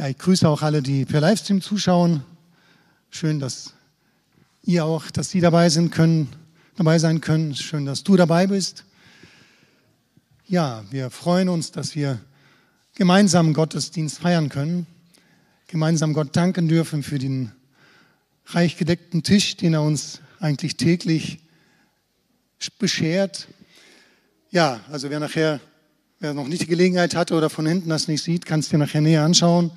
Ja, ich grüße auch alle, die per Livestream zuschauen. Schön, dass ihr auch, dass Sie dabei sind können, dabei sein können. Schön, dass du dabei bist. Ja, wir freuen uns, dass wir gemeinsam Gottesdienst feiern können, gemeinsam Gott danken dürfen für den reich gedeckten Tisch, den er uns eigentlich täglich beschert. Ja, also wer nachher, wer noch nicht die Gelegenheit hatte oder von hinten das nicht sieht, kann es dir nachher näher anschauen.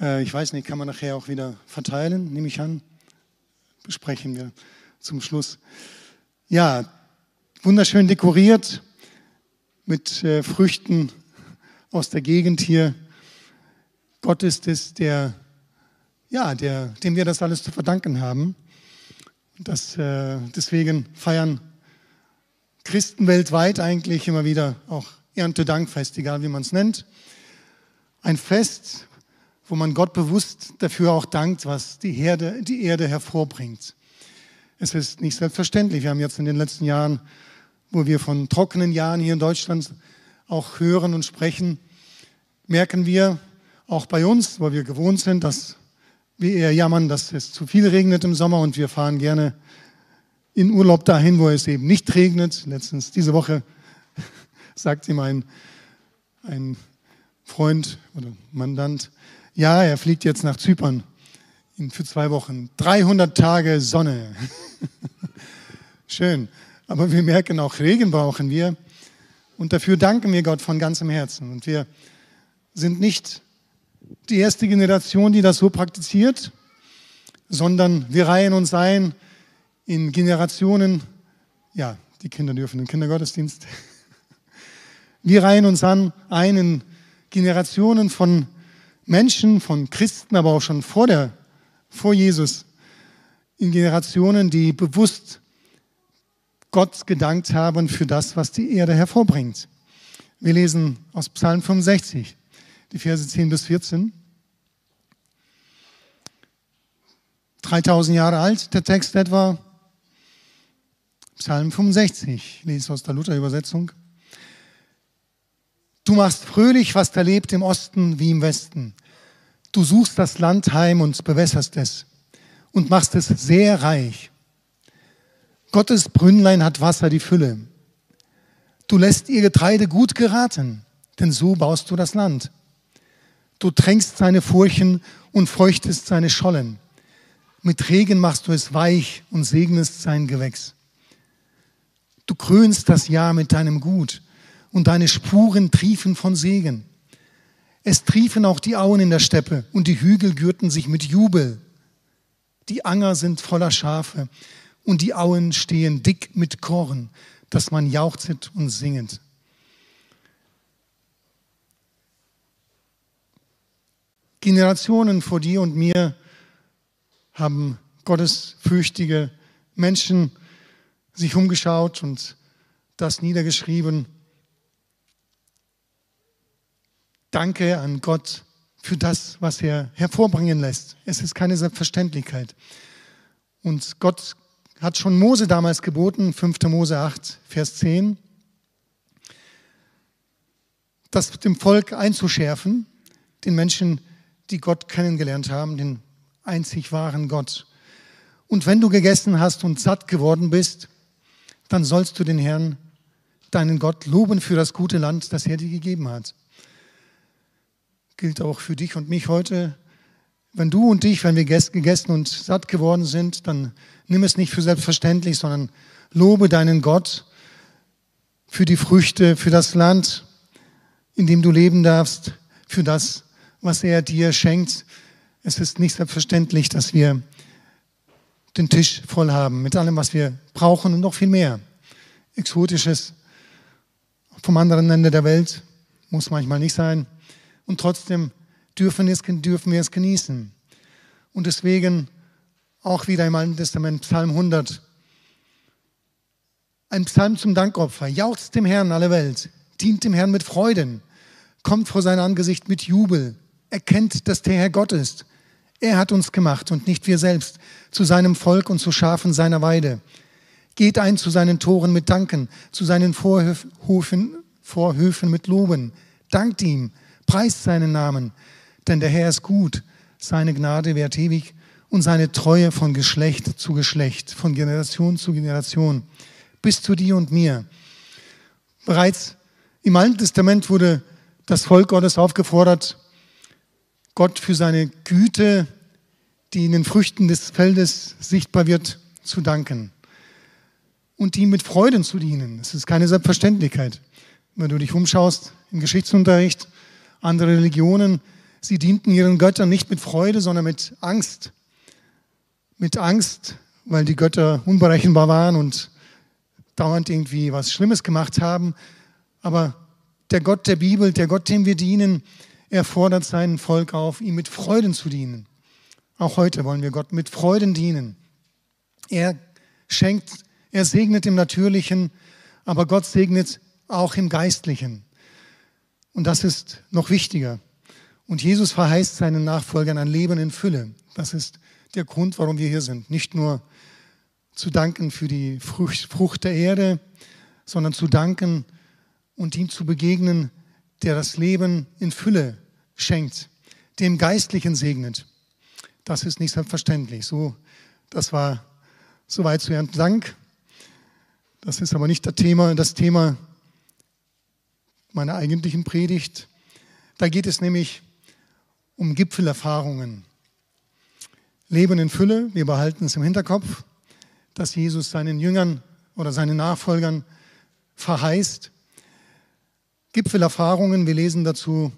Äh, ich weiß nicht, kann man nachher auch wieder verteilen, nehme ich an. Besprechen wir zum Schluss. Ja, wunderschön dekoriert mit äh, Früchten aus der Gegend hier. Gott ist es, der, ja, der, dem wir das alles zu verdanken haben. Das, äh, deswegen feiern Christen weltweit eigentlich immer wieder auch Erntedankfest, egal wie man es nennt. Ein Fest, wo man Gott bewusst dafür auch dankt, was die, Herde, die Erde hervorbringt. Es ist nicht selbstverständlich. Wir haben jetzt in den letzten Jahren, wo wir von trockenen Jahren hier in Deutschland auch hören und sprechen, merken wir auch bei uns, wo wir gewohnt sind, dass wir eher jammern, dass es zu viel regnet im Sommer und wir fahren gerne in Urlaub dahin, wo es eben nicht regnet. Letztens diese Woche sagt ihm ein, ein Freund oder Mandant, ja, er fliegt jetzt nach Zypern für zwei Wochen. 300 Tage Sonne. Schön. Aber wir merken auch, Regen brauchen wir. Und dafür danken wir Gott von ganzem Herzen. Und wir sind nicht die erste Generation, die das so praktiziert, sondern wir reihen uns ein in Generationen, ja, die Kinder dürfen den Kindergottesdienst. Wir reihen uns an ein in Generationen von Menschen, von Christen, aber auch schon vor, der, vor Jesus, in Generationen, die bewusst Gott gedankt haben für das, was die Erde hervorbringt. Wir lesen aus Psalm 65, die Verse 10 bis 14. 3000 Jahre alt, der Text etwa. Psalm 65, ich lese aus der Luther-Übersetzung. Du machst fröhlich, was da lebt im Osten wie im Westen. Du suchst das Land heim und bewässerst es und machst es sehr reich. Gottes Brünnlein hat Wasser die Fülle. Du lässt ihr Getreide gut geraten, denn so baust du das Land. Du tränkst seine Furchen und feuchtest seine Schollen. Mit Regen machst du es weich und segnest sein Gewächs. Du krönst das Jahr mit deinem Gut und deine Spuren triefen von Segen. Es triefen auch die Auen in der Steppe und die Hügel gürten sich mit Jubel. Die Anger sind voller Schafe und die Auen stehen dick mit Korn, dass man jauchzet und singet. Generationen vor dir und mir haben gottesfürchtige Menschen sich umgeschaut und das niedergeschrieben. Danke an Gott für das, was er hervorbringen lässt. Es ist keine Selbstverständlichkeit. Und Gott hat schon Mose damals geboten, 5. Mose 8, Vers 10, das dem Volk einzuschärfen, den Menschen, die Gott kennengelernt haben, den einzig wahren Gott. Und wenn du gegessen hast und satt geworden bist, dann sollst du den Herrn, deinen Gott, loben für das gute Land, das er dir gegeben hat. Gilt auch für dich und mich heute. Wenn du und ich, wenn wir gegessen und satt geworden sind, dann nimm es nicht für selbstverständlich, sondern lobe deinen Gott für die Früchte, für das Land, in dem du leben darfst, für das, was er dir schenkt. Es ist nicht selbstverständlich, dass wir den Tisch voll haben mit allem, was wir brauchen und noch viel mehr. Exotisches vom anderen Ende der Welt muss manchmal nicht sein. Und trotzdem dürfen, es, dürfen wir es genießen. Und deswegen auch wieder im Alten Testament Psalm 100. Ein Psalm zum Dankopfer. Jauchzt dem Herrn alle Welt. Dient dem Herrn mit Freuden. Kommt vor sein Angesicht mit Jubel. Erkennt, dass der Herr Gott ist. Er hat uns gemacht und nicht wir selbst, zu seinem Volk und zu Schafen seiner Weide. Geht ein zu seinen Toren mit Danken, zu seinen Vorhöfen, Vorhöfen mit Loben. Dankt ihm, preist seinen Namen, Denn der Herr ist gut, seine Gnade währt ewig und seine Treue von Geschlecht zu Geschlecht, von Generation zu Generation, bis zu dir und mir. Bereits im Alten Testament wurde das Volk Gottes aufgefordert, Gott für seine Güte, die in den Früchten des Feldes sichtbar wird, zu danken und ihm mit Freuden zu dienen. Das ist keine Selbstverständlichkeit. Wenn du dich umschaust im Geschichtsunterricht, andere Religionen, sie dienten ihren Göttern nicht mit Freude, sondern mit Angst. Mit Angst, weil die Götter unberechenbar waren und dauernd irgendwie was Schlimmes gemacht haben. Aber der Gott der Bibel, der Gott, dem wir dienen, er fordert sein Volk auf, ihm mit Freuden zu dienen. Auch heute wollen wir Gott mit Freuden dienen. Er schenkt, er segnet im Natürlichen, aber Gott segnet auch im Geistlichen. Und das ist noch wichtiger. Und Jesus verheißt seinen Nachfolgern ein Leben in Fülle. Das ist der Grund, warum wir hier sind. Nicht nur zu danken für die Frucht der Erde, sondern zu danken und ihm zu begegnen, der das Leben in Fülle schenkt, dem Geistlichen segnet. Das ist nicht selbstverständlich. So, das war soweit zu Herrn Dank. Das ist aber nicht das Thema, das Thema meiner eigentlichen Predigt. Da geht es nämlich um Gipfelerfahrungen. Leben in Fülle, wir behalten es im Hinterkopf, dass Jesus seinen Jüngern oder seinen Nachfolgern verheißt. Gipfelerfahrungen, wir lesen dazu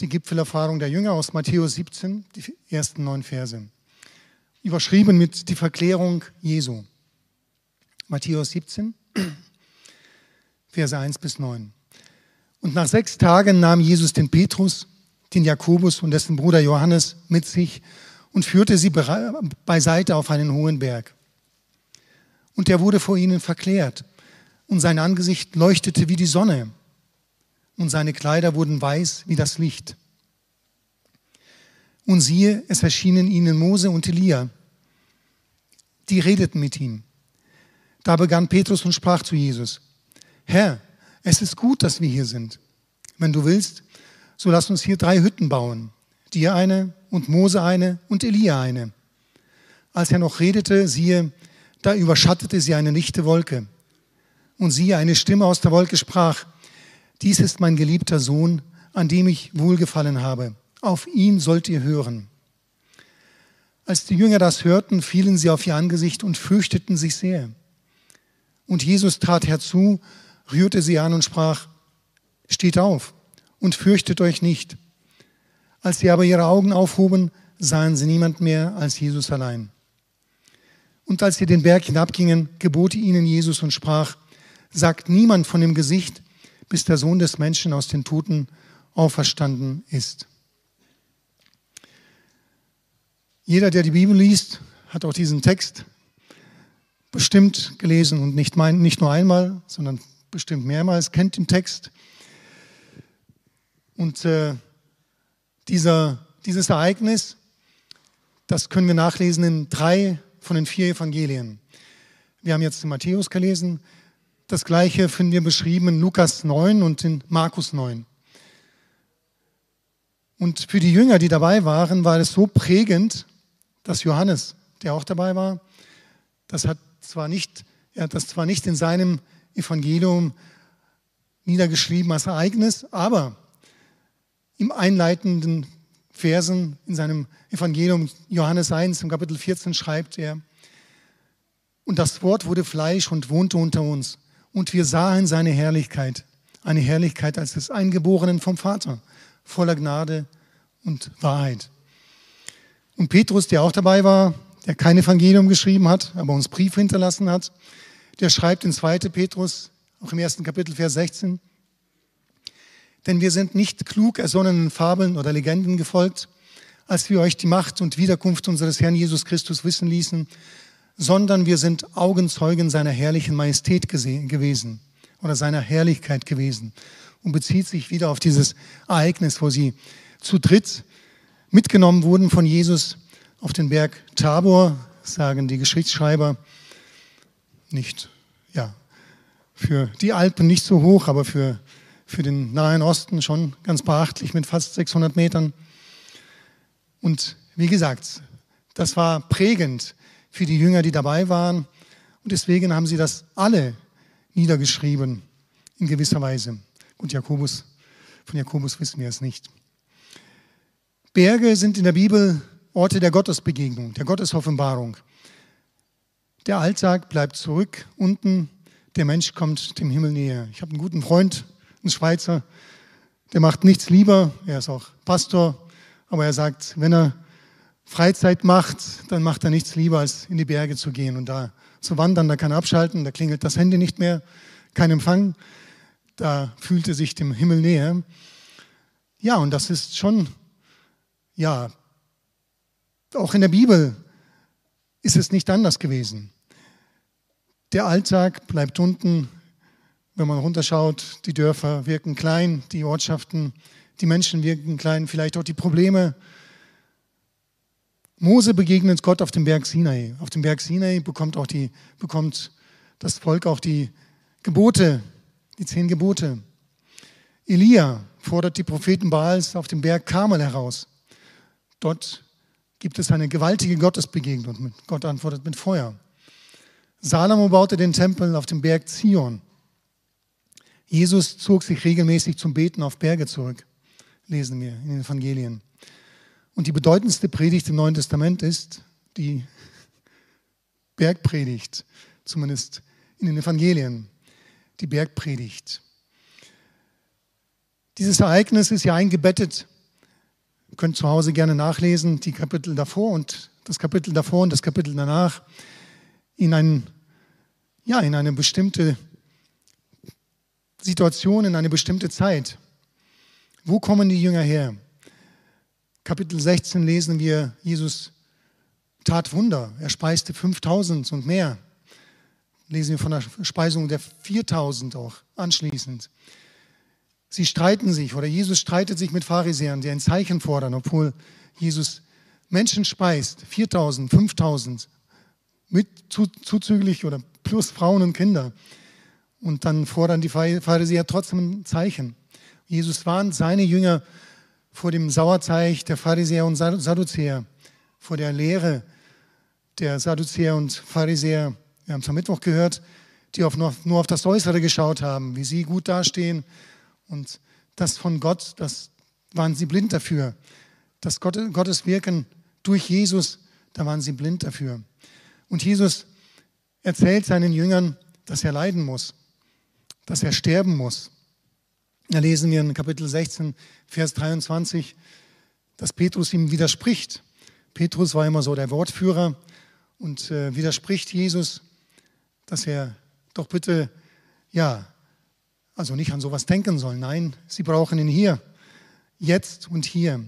die Gipfelerfahrung der Jünger aus Matthäus 17, die ersten neun Verse. Überschrieben mit die Verklärung Jesu. Matthäus 17, Verse 1 bis 9. Und nach sechs Tagen nahm Jesus den Petrus, den Jakobus und dessen Bruder Johannes mit sich und führte sie beiseite auf einen hohen Berg. Und er wurde vor ihnen verklärt, und sein Angesicht leuchtete wie die Sonne, und seine Kleider wurden weiß wie das Licht. Und siehe, es erschienen ihnen Mose und Elia. Die redeten mit ihm. Da begann Petrus und sprach zu Jesus, Herr, es ist gut, dass wir hier sind. Wenn du willst, so lass uns hier drei Hütten bauen. Dir eine und Mose eine und Elia eine. Als er noch redete, siehe, da überschattete sie eine lichte Wolke. Und siehe, eine Stimme aus der Wolke sprach, dies ist mein geliebter Sohn, an dem ich wohlgefallen habe. Auf ihn sollt ihr hören. Als die Jünger das hörten, fielen sie auf ihr Angesicht und fürchteten sich sehr. Und Jesus trat herzu, rührte sie an und sprach, steht auf und fürchtet euch nicht. Als sie aber ihre Augen aufhoben, sahen sie niemand mehr als Jesus allein. Und als sie den Berg hinabgingen, gebot ihnen Jesus und sprach, sagt niemand von dem Gesicht, bis der Sohn des Menschen aus den Toten auferstanden ist. Jeder, der die Bibel liest, hat auch diesen Text bestimmt gelesen und nicht, mein, nicht nur einmal, sondern bestimmt mehrmals, kennt den Text. Und äh, dieser, dieses Ereignis, das können wir nachlesen in drei von den vier Evangelien. Wir haben jetzt in Matthäus gelesen. Das gleiche finden wir beschrieben in Lukas 9 und in Markus 9. Und für die Jünger, die dabei waren, war es so prägend, dass Johannes, der auch dabei war, das hat zwar nicht, er hat das zwar nicht in seinem Evangelium niedergeschrieben als Ereignis, aber im einleitenden Versen in seinem Evangelium Johannes 1 im Kapitel 14 schreibt er, und das Wort wurde Fleisch und wohnte unter uns, und wir sahen seine Herrlichkeit, eine Herrlichkeit als des Eingeborenen vom Vater, voller Gnade und Wahrheit. Und Petrus, der auch dabei war, der kein Evangelium geschrieben hat, aber uns Briefe hinterlassen hat, der schreibt in 2. Petrus, auch im ersten Kapitel, Vers 16, denn wir sind nicht klug ersonnenen Fabeln oder Legenden gefolgt, als wir euch die Macht und Wiederkunft unseres Herrn Jesus Christus wissen ließen, sondern wir sind Augenzeugen seiner herrlichen Majestät gewesen oder seiner Herrlichkeit gewesen und bezieht sich wieder auf dieses Ereignis, wo sie zu dritt mitgenommen wurden von Jesus auf den Berg Tabor, sagen die Geschichtsschreiber, nicht, ja, für die Alpen nicht so hoch, aber für, für den Nahen Osten schon ganz beachtlich mit fast 600 Metern. Und wie gesagt, das war prägend für die Jünger, die dabei waren. Und deswegen haben sie das alle niedergeschrieben, in gewisser Weise. Und Jakobus, von Jakobus wissen wir es nicht. Berge sind in der Bibel Orte der Gottesbegegnung, der Gottesoffenbarung. Der Alltag bleibt zurück unten, der Mensch kommt dem Himmel näher. Ich habe einen guten Freund, einen Schweizer, der macht nichts lieber, er ist auch Pastor, aber er sagt, wenn er Freizeit macht, dann macht er nichts lieber, als in die Berge zu gehen und da zu wandern. Da kann er abschalten, da klingelt das Handy nicht mehr, kein Empfang. Da fühlt er sich dem Himmel näher. Ja, und das ist schon, ja, auch in der Bibel ist es nicht anders gewesen. Der Alltag bleibt unten, wenn man runterschaut. Die Dörfer wirken klein, die Ortschaften, die Menschen wirken klein, vielleicht auch die Probleme. Mose begegnet Gott auf dem Berg Sinai. Auf dem Berg Sinai bekommt, auch die, bekommt das Volk auch die Gebote, die zehn Gebote. Elia fordert die Propheten Baals auf dem Berg Karmel heraus. Dort gibt es eine gewaltige Gottesbegegnung. Gott antwortet mit Feuer. Salomo baute den Tempel auf dem Berg Zion. Jesus zog sich regelmäßig zum Beten auf Berge zurück, lesen wir in den Evangelien. Und die bedeutendste Predigt im Neuen Testament ist die Bergpredigt, zumindest in den Evangelien, die Bergpredigt. Dieses Ereignis ist ja eingebettet, ihr könnt zu Hause gerne nachlesen, die Kapitel davor und das Kapitel davor und das Kapitel danach, in, ein, ja, in eine bestimmte Situation, in eine bestimmte Zeit. Wo kommen die Jünger her? Kapitel 16 lesen wir, Jesus tat Wunder. Er speiste 5000 und mehr. Lesen wir von der Speisung der 4000 auch anschließend. Sie streiten sich oder Jesus streitet sich mit Pharisäern, die ein Zeichen fordern, obwohl Jesus Menschen speist, 4000, 5000, mit zuzüglich oder plus Frauen und Kinder. Und dann fordern die Pharisäer trotzdem ein Zeichen. Jesus warnt seine Jünger vor dem Sauerteig der Pharisäer und Sadduzäer, vor der Lehre der Sadduzäer und Pharisäer. Wir haben es am Mittwoch gehört, die auf nur, nur auf das Äußere geschaut haben, wie sie gut dastehen. Und das von Gott, das waren sie blind dafür. Das Gottes Wirken durch Jesus, da waren sie blind dafür. Und Jesus erzählt seinen Jüngern, dass er leiden muss, dass er sterben muss. Da lesen wir in Kapitel 16, Vers 23, dass Petrus ihm widerspricht. Petrus war immer so der Wortführer und äh, widerspricht Jesus, dass er doch bitte, ja, also nicht an sowas denken soll. Nein, sie brauchen ihn hier, jetzt und hier.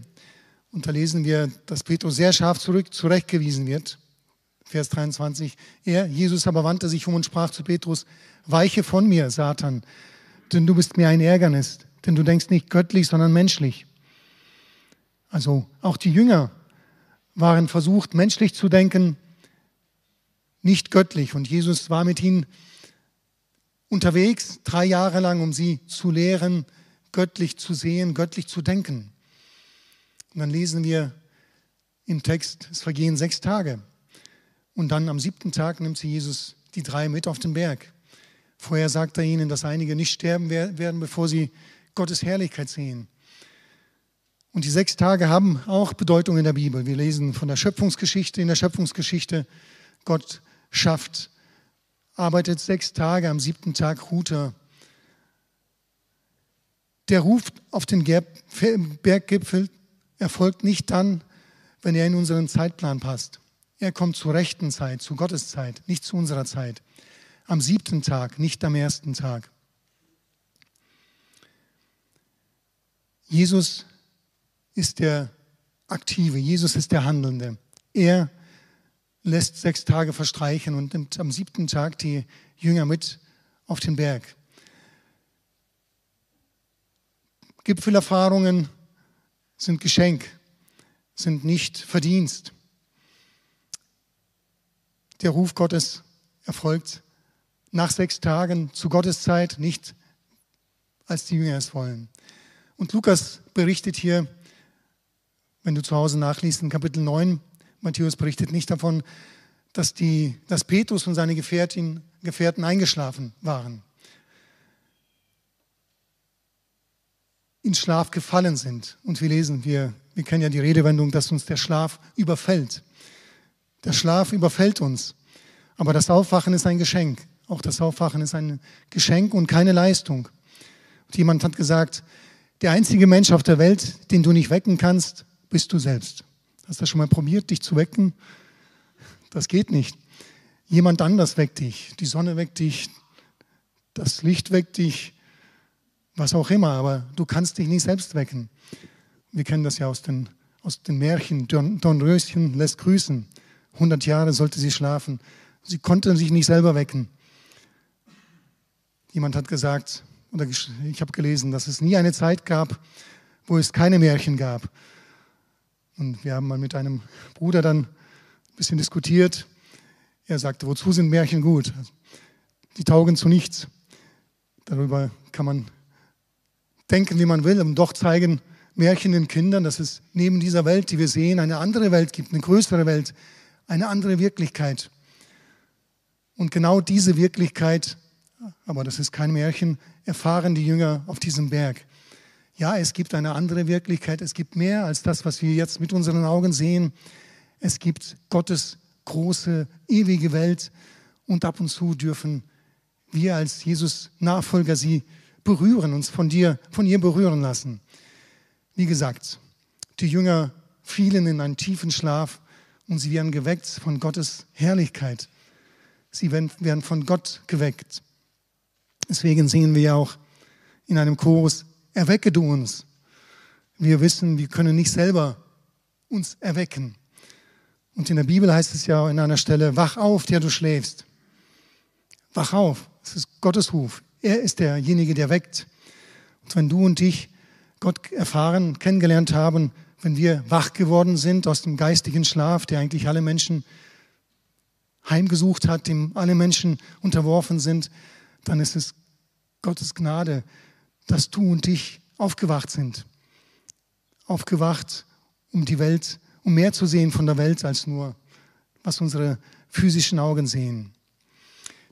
Und da lesen wir, dass Petrus sehr scharf zurück, zurechtgewiesen wird. Vers 23. Er, Jesus aber wandte sich um und sprach zu Petrus, weiche von mir, Satan, denn du bist mir ein Ärgernis, denn du denkst nicht göttlich, sondern menschlich. Also auch die Jünger waren versucht, menschlich zu denken, nicht göttlich. Und Jesus war mit ihnen unterwegs, drei Jahre lang, um sie zu lehren, göttlich zu sehen, göttlich zu denken. Und dann lesen wir im Text, es vergehen sechs Tage. Und dann am siebten Tag nimmt sie Jesus die drei mit auf den Berg. Vorher sagt er ihnen, dass einige nicht sterben werden, bevor sie Gottes Herrlichkeit sehen. Und die sechs Tage haben auch Bedeutung in der Bibel. Wir lesen von der Schöpfungsgeschichte. In der Schöpfungsgeschichte, Gott schafft, arbeitet sechs Tage, am siebten Tag ruht er. Der Ruf auf den Berggipfel erfolgt nicht dann, wenn er in unseren Zeitplan passt. Er kommt zur rechten Zeit, zu Gottes Zeit, nicht zu unserer Zeit am siebten Tag, nicht am ersten Tag. Jesus ist der Aktive, Jesus ist der Handelnde. Er lässt sechs Tage verstreichen und nimmt am siebten Tag die Jünger mit auf den Berg. Gipfelerfahrungen sind Geschenk, sind nicht Verdienst. Der Ruf Gottes erfolgt nach sechs Tagen zu Gottes Zeit, nicht als die Jünger es wollen. Und Lukas berichtet hier Wenn du zu Hause nachliest in Kapitel 9, Matthäus berichtet nicht davon, dass, die, dass Petrus und seine Gefährtin, Gefährten eingeschlafen waren. In Schlaf gefallen sind. Und wir lesen, wir, wir kennen ja die Redewendung, dass uns der Schlaf überfällt. Der Schlaf überfällt uns. Aber das Aufwachen ist ein Geschenk. Auch das Aufwachen ist ein Geschenk und keine Leistung. Und jemand hat gesagt, der einzige Mensch auf der Welt, den du nicht wecken kannst, bist du selbst. Hast du schon mal probiert, dich zu wecken? Das geht nicht. Jemand anders weckt dich. Die Sonne weckt dich, das Licht weckt dich, was auch immer, aber du kannst dich nicht selbst wecken. Wir kennen das ja aus den, aus den Märchen. Don, Dornröschen lässt grüßen. 100 Jahre sollte sie schlafen. Sie konnte sich nicht selber wecken. Jemand hat gesagt, oder ich habe gelesen, dass es nie eine Zeit gab, wo es keine Märchen gab. Und wir haben mal mit einem Bruder dann ein bisschen diskutiert. Er sagte, wozu sind Märchen gut? Die taugen zu nichts. Darüber kann man denken, wie man will, und doch zeigen Märchen den Kindern, dass es neben dieser Welt, die wir sehen, eine andere Welt gibt, eine größere Welt, eine andere Wirklichkeit. Und genau diese Wirklichkeit, aber das ist kein Märchen, erfahren die Jünger auf diesem Berg. Ja, es gibt eine andere Wirklichkeit. Es gibt mehr als das, was wir jetzt mit unseren Augen sehen. Es gibt Gottes große, ewige Welt. Und ab und zu dürfen wir als Jesus-Nachfolger sie berühren, uns von dir, von ihr berühren lassen. Wie gesagt, die Jünger fielen in einen tiefen Schlaf und sie werden geweckt von Gottes Herrlichkeit. Sie werden von Gott geweckt. Deswegen singen wir ja auch in einem Chorus, erwecke du uns. Wir wissen, wir können nicht selber uns erwecken. Und in der Bibel heißt es ja an einer Stelle, wach auf, der du schläfst. Wach auf, das ist Gottes Ruf. Er ist derjenige, der weckt. Und wenn du und ich Gott erfahren, kennengelernt haben, wenn wir wach geworden sind aus dem geistigen Schlaf, der eigentlich alle Menschen heimgesucht hat, dem alle Menschen unterworfen sind, dann ist es Gottes Gnade, dass du und ich aufgewacht sind. Aufgewacht, um die Welt, um mehr zu sehen von der Welt als nur, was unsere physischen Augen sehen.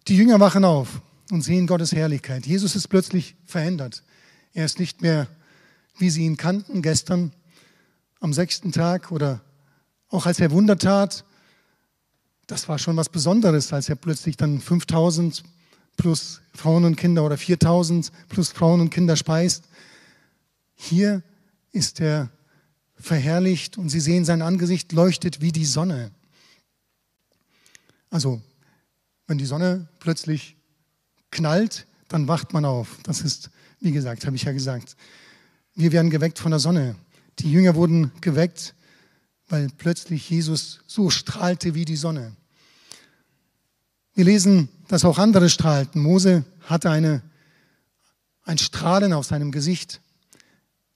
Die Jünger wachen auf und sehen Gottes Herrlichkeit. Jesus ist plötzlich verändert. Er ist nicht mehr, wie sie ihn kannten gestern am sechsten Tag oder auch als er Wunder tat. Das war schon was Besonderes, als er plötzlich dann 5000 plus Frauen und Kinder oder 4000 plus Frauen und Kinder speist. Hier ist er verherrlicht und sie sehen sein Angesicht leuchtet wie die Sonne. Also, wenn die Sonne plötzlich knallt, dann wacht man auf. Das ist, wie gesagt, habe ich ja gesagt. Wir werden geweckt von der Sonne. Die Jünger wurden geweckt, weil plötzlich Jesus so strahlte wie die Sonne. Wir lesen, dass auch andere strahlten. Mose hatte eine, ein Strahlen auf seinem Gesicht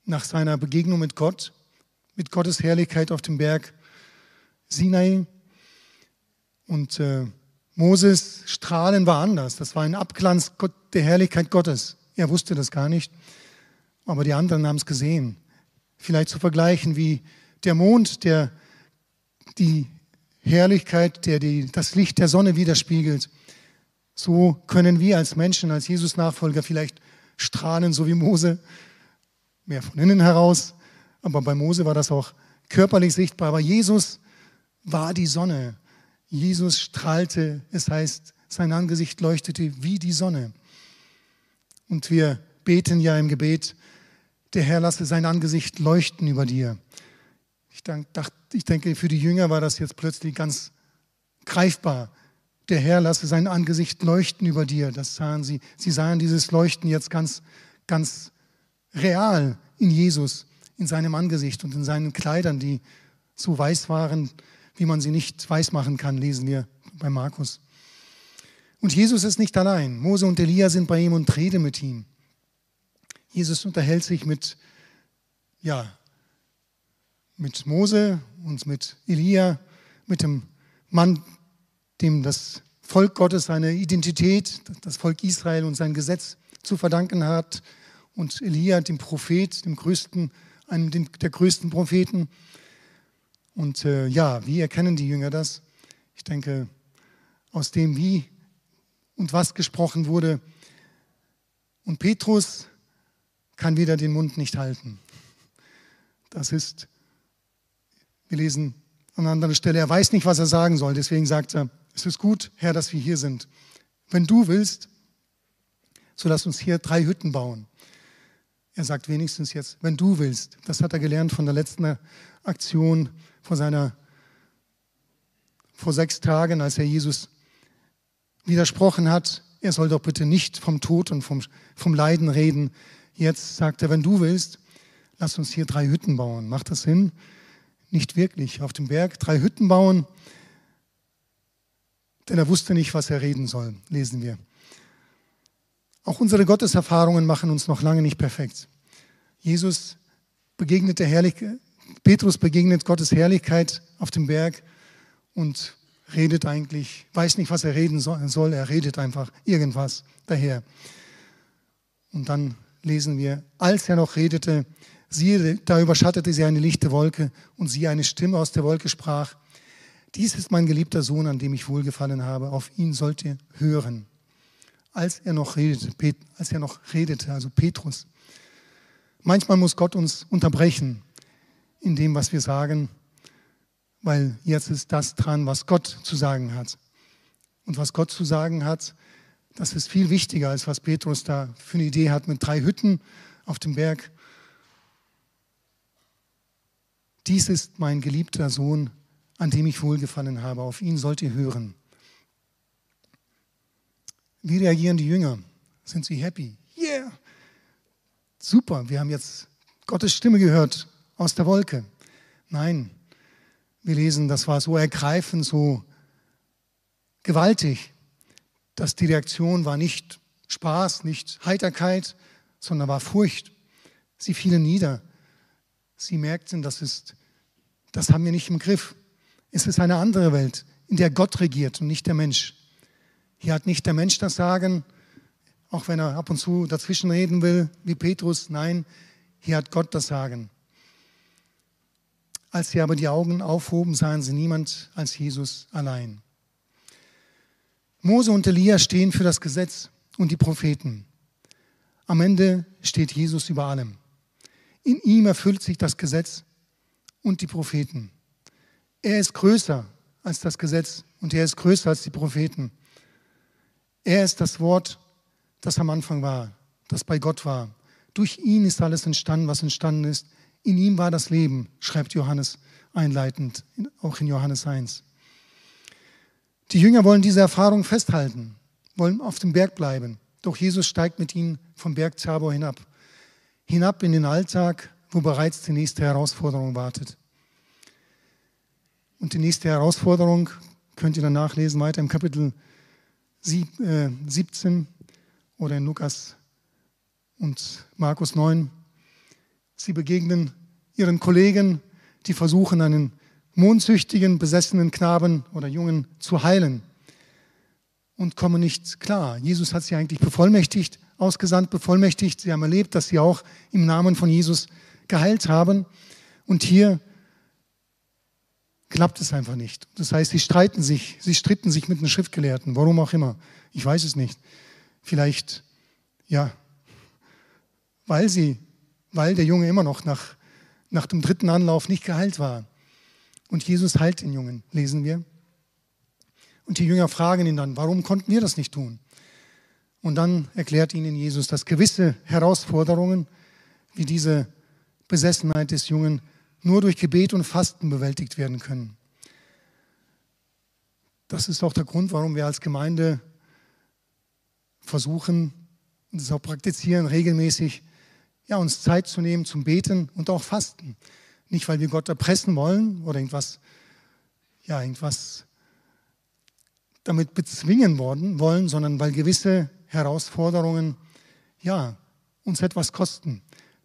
nach seiner Begegnung mit Gott, mit Gottes Herrlichkeit auf dem Berg Sinai. Und äh, Moses Strahlen war anders. Das war ein Abglanz der Herrlichkeit Gottes. Er wusste das gar nicht, aber die anderen haben es gesehen. Vielleicht zu vergleichen wie der Mond, der die Herrlichkeit, der die, das Licht der Sonne widerspiegelt. So können wir als Menschen, als Jesus-Nachfolger vielleicht strahlen, so wie Mose, mehr von innen heraus. Aber bei Mose war das auch körperlich sichtbar. Aber Jesus war die Sonne. Jesus strahlte, es heißt, sein Angesicht leuchtete wie die Sonne. Und wir beten ja im Gebet, der Herr lasse sein Angesicht leuchten über dir. Ich, dachte, ich denke, für die Jünger war das jetzt plötzlich ganz greifbar. Der Herr lasse sein Angesicht leuchten über dir. Das sahen sie. Sie sahen dieses Leuchten jetzt ganz, ganz real in Jesus, in seinem Angesicht und in seinen Kleidern, die so weiß waren, wie man sie nicht weiß machen kann, lesen wir bei Markus. Und Jesus ist nicht allein. Mose und Elia sind bei ihm und reden mit ihm. Jesus unterhält sich mit ja, mit Mose und mit Elia, mit dem Mann, dem das Volk Gottes seine Identität, das Volk Israel und sein Gesetz zu verdanken hat. Und Elia, dem Prophet, dem größten, einem der größten Propheten. Und äh, ja, wie erkennen die Jünger das? Ich denke, aus dem, wie und was gesprochen wurde. Und Petrus kann wieder den Mund nicht halten. Das ist, wir lesen an einer anderen Stelle, er weiß nicht, was er sagen soll. Deswegen sagt er, es ist gut, Herr, dass wir hier sind. Wenn du willst, so lass uns hier drei Hütten bauen. Er sagt wenigstens jetzt, wenn du willst. Das hat er gelernt von der letzten Aktion vor seiner, vor sechs Tagen, als er Jesus widersprochen hat. Er soll doch bitte nicht vom Tod und vom, vom Leiden reden. Jetzt sagt er, wenn du willst, lass uns hier drei Hütten bauen. Macht das Sinn? Nicht wirklich. Auf dem Berg drei Hütten bauen, denn er wusste nicht, was er reden soll, lesen wir. Auch unsere Gotteserfahrungen machen uns noch lange nicht perfekt. Jesus begegnet der Herrlichkeit, Petrus begegnet Gottes Herrlichkeit auf dem Berg und redet eigentlich, weiß nicht, was er reden soll, er redet einfach irgendwas daher. Und dann lesen wir, als er noch redete, siehe, da überschattete sie eine lichte Wolke und sie eine Stimme aus der Wolke sprach, dies ist mein geliebter Sohn, an dem ich wohlgefallen habe, auf ihn sollt ihr hören. Als er noch redete, als er noch redete, also Petrus. Manchmal muss Gott uns unterbrechen in dem, was wir sagen, weil jetzt ist das dran, was Gott zu sagen hat. Und was Gott zu sagen hat, das ist viel wichtiger, als was Petrus da für eine Idee hat mit drei Hütten auf dem Berg. Dies ist mein geliebter Sohn, an dem ich wohlgefallen habe. Auf ihn sollt ihr hören. Wie reagieren die Jünger? Sind sie happy? Yeah! Super, wir haben jetzt Gottes Stimme gehört aus der Wolke. Nein, wir lesen, das war so ergreifend, so gewaltig, dass die Reaktion war nicht Spaß, nicht Heiterkeit, sondern war Furcht. Sie fielen nieder. Sie merkten, das ist, das haben wir nicht im Griff. Es ist eine andere Welt, in der Gott regiert und nicht der Mensch. Hier hat nicht der Mensch das Sagen, auch wenn er ab und zu dazwischen reden will, wie Petrus. Nein, hier hat Gott das Sagen. Als sie aber die Augen aufhoben, sahen sie niemand als Jesus allein. Mose und Elia stehen für das Gesetz und die Propheten. Am Ende steht Jesus über allem. In ihm erfüllt sich das Gesetz und die Propheten. Er ist größer als das Gesetz und er ist größer als die Propheten. Er ist das Wort, das am Anfang war, das bei Gott war. Durch ihn ist alles entstanden, was entstanden ist. In ihm war das Leben, schreibt Johannes einleitend, auch in Johannes 1. Die Jünger wollen diese Erfahrung festhalten, wollen auf dem Berg bleiben. Doch Jesus steigt mit ihnen vom Berg Tabor hinab. Hinab in den Alltag, wo bereits die nächste Herausforderung wartet. Und die nächste Herausforderung könnt ihr dann nachlesen, weiter im Kapitel 17 äh, oder in Lukas und Markus 9. Sie begegnen ihren Kollegen, die versuchen, einen mondsüchtigen, besessenen Knaben oder Jungen zu heilen und kommen nicht klar. Jesus hat sie eigentlich bevollmächtigt, ausgesandt, bevollmächtigt. Sie haben erlebt, dass sie auch im Namen von Jesus geheilt haben. Und hier klappt es einfach nicht. Das heißt, sie streiten sich, sie stritten sich mit den Schriftgelehrten, warum auch immer. Ich weiß es nicht. Vielleicht, ja, weil sie weil der Junge immer noch nach, nach dem dritten Anlauf nicht geheilt war. Und Jesus heilt den Jungen, lesen wir. Und die Jünger fragen ihn dann, warum konnten wir das nicht tun? Und dann erklärt ihnen Jesus, dass gewisse Herausforderungen, wie diese Besessenheit des Jungen, nur durch Gebet und Fasten bewältigt werden können. Das ist auch der Grund, warum wir als Gemeinde versuchen, und das auch praktizieren, regelmäßig ja, uns Zeit zu nehmen zum Beten und auch Fasten. Nicht, weil wir Gott erpressen wollen oder irgendwas, ja, irgendwas damit bezwingen worden, wollen, sondern weil gewisse Herausforderungen, ja, uns etwas kosten.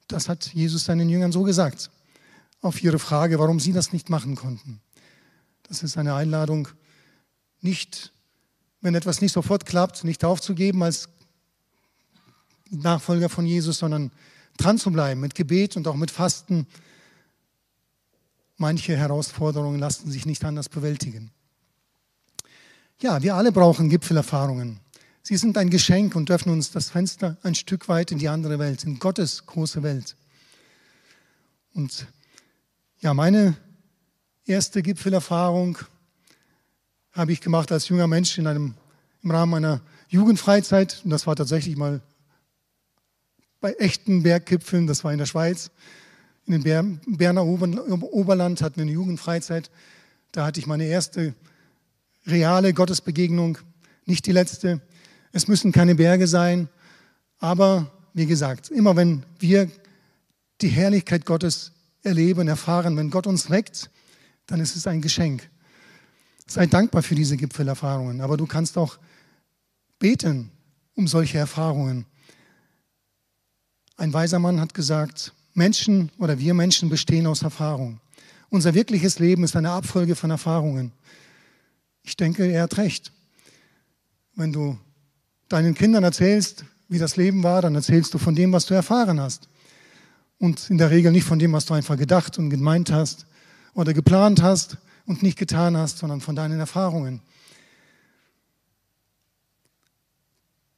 Das hat Jesus seinen Jüngern so gesagt. Auf ihre Frage, warum sie das nicht machen konnten. Das ist eine Einladung, nicht, wenn etwas nicht sofort klappt, nicht aufzugeben als Nachfolger von Jesus, sondern dran zu bleiben mit Gebet und auch mit Fasten. Manche Herausforderungen lassen sich nicht anders bewältigen. Ja, wir alle brauchen Gipfelerfahrungen. Sie sind ein Geschenk und öffnen uns das Fenster ein Stück weit in die andere Welt, in Gottes große Welt. Und ja, meine erste Gipfelerfahrung habe ich gemacht als junger Mensch in einem, im Rahmen einer Jugendfreizeit. Und das war tatsächlich mal bei echten Berggipfeln, das war in der Schweiz. In den Berner Oberland hatten wir eine Jugendfreizeit. Da hatte ich meine erste reale Gottesbegegnung, nicht die letzte. Es müssen keine Berge sein, aber wie gesagt, immer wenn wir die Herrlichkeit Gottes erleben, erfahren, wenn Gott uns weckt, dann ist es ein Geschenk. Sei dankbar für diese Gipfelerfahrungen, aber du kannst auch beten um solche Erfahrungen. Ein weiser Mann hat gesagt, Menschen oder wir Menschen bestehen aus Erfahrung. Unser wirkliches Leben ist eine Abfolge von Erfahrungen. Ich denke, er hat recht. Wenn du deinen Kindern erzählst, wie das Leben war, dann erzählst du von dem, was du erfahren hast. Und in der Regel nicht von dem, was du einfach gedacht und gemeint hast oder geplant hast und nicht getan hast, sondern von deinen Erfahrungen.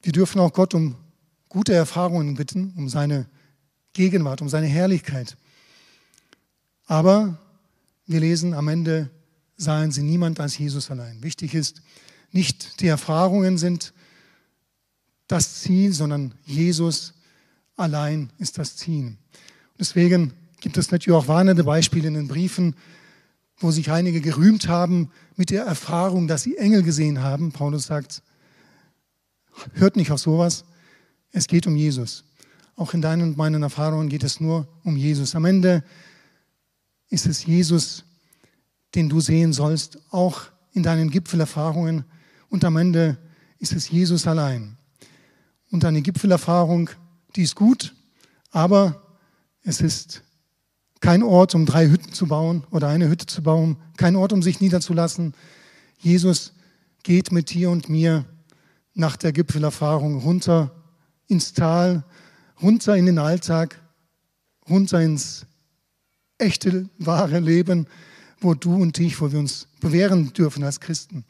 Wir dürfen auch Gott um gute Erfahrungen bitten, um seine Gegenwart, um seine Herrlichkeit. Aber wir lesen am Ende, sahen sie niemand als Jesus allein. Wichtig ist, nicht die Erfahrungen sind das Ziel, sondern Jesus allein ist das Ziel. Deswegen gibt es natürlich auch warnende Beispiele in den Briefen, wo sich einige gerühmt haben mit der Erfahrung, dass sie Engel gesehen haben. Paulus sagt, hört nicht auf sowas. Es geht um Jesus. Auch in deinen und meinen Erfahrungen geht es nur um Jesus. Am Ende ist es Jesus, den du sehen sollst, auch in deinen Gipfelerfahrungen. Und am Ende ist es Jesus allein. Und eine Gipfelerfahrung, die ist gut, aber es ist kein Ort, um drei Hütten zu bauen oder eine Hütte zu bauen, kein Ort, um sich niederzulassen. Jesus geht mit dir und mir nach der Gipfelerfahrung runter ins Tal, runter in den Alltag, runter ins echte, wahre Leben, wo du und ich, wo wir uns bewähren dürfen als Christen,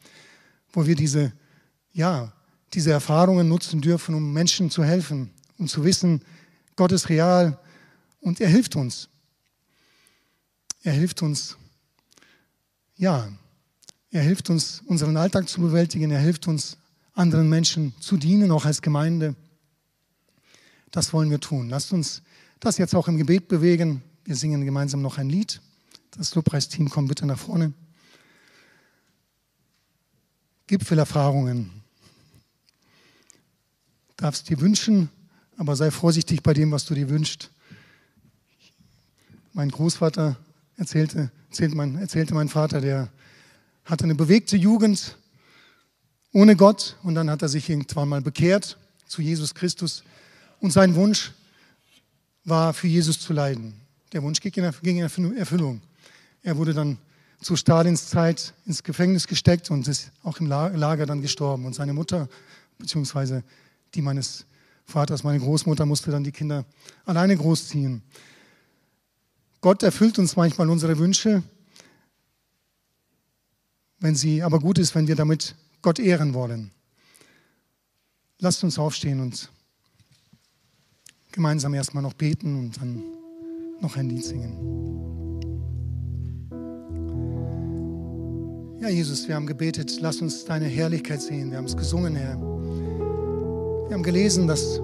wo wir diese, ja, diese Erfahrungen nutzen dürfen, um Menschen zu helfen, um zu wissen, Gott ist real, und er hilft uns. Er hilft uns, ja, er hilft uns, unseren Alltag zu bewältigen. Er hilft uns, anderen Menschen zu dienen, auch als Gemeinde. Das wollen wir tun. Lasst uns das jetzt auch im Gebet bewegen. Wir singen gemeinsam noch ein Lied. Das Lobpreisteam kommt bitte nach vorne. Gipfelerfahrungen. Darfst dir wünschen, aber sei vorsichtig bei dem, was du dir wünschst. Mein Großvater erzählte, erzählte, mein, erzählte mein Vater, der hatte eine bewegte Jugend ohne Gott und dann hat er sich irgendwann mal bekehrt zu Jesus Christus und sein Wunsch war, für Jesus zu leiden. Der Wunsch ging in Erfüllung. Er wurde dann zu Stalins Zeit ins Gefängnis gesteckt und ist auch im Lager dann gestorben. Und seine Mutter, beziehungsweise die meines Vaters, meine Großmutter, musste dann die Kinder alleine großziehen. Gott erfüllt uns manchmal unsere Wünsche, wenn sie aber gut ist, wenn wir damit Gott ehren wollen. Lasst uns aufstehen und gemeinsam erstmal noch beten und dann noch ein Lied singen. Ja, Jesus, wir haben gebetet, lass uns deine Herrlichkeit sehen. Wir haben es gesungen, Herr. Wir haben gelesen, dass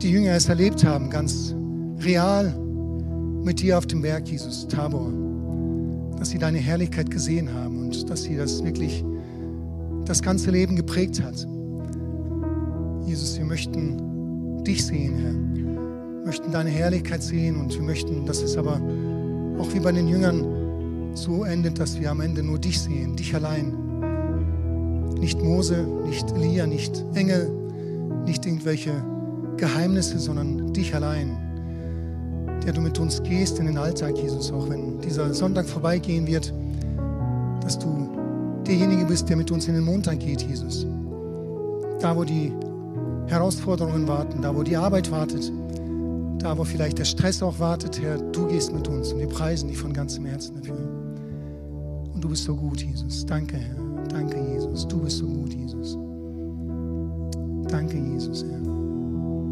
die Jünger es erlebt haben, ganz real mit dir auf dem Berg, Jesus, Tabor, dass sie deine Herrlichkeit gesehen haben und dass sie das wirklich das ganze Leben geprägt hat. Jesus, wir möchten dich sehen, Herr. Wir möchten deine Herrlichkeit sehen und wir möchten, dass es aber auch wie bei den Jüngern so endet, dass wir am Ende nur dich sehen, dich allein. Nicht Mose, nicht Elia, nicht Engel, nicht irgendwelche Geheimnisse, sondern dich allein der du mit uns gehst in den Alltag, Jesus, auch wenn dieser Sonntag vorbeigehen wird, dass du derjenige bist, der mit uns in den Montag geht, Jesus. Da, wo die Herausforderungen warten, da, wo die Arbeit wartet, Da, wo vielleicht der Stress auch wartet, Herr, du gehst mit uns und wir preisen dich von ganzem Herzen dafür. Und du bist so gut, Jesus. Danke, Herr. Danke, Jesus. Du bist so gut, Jesus. Danke, Jesus, Herr.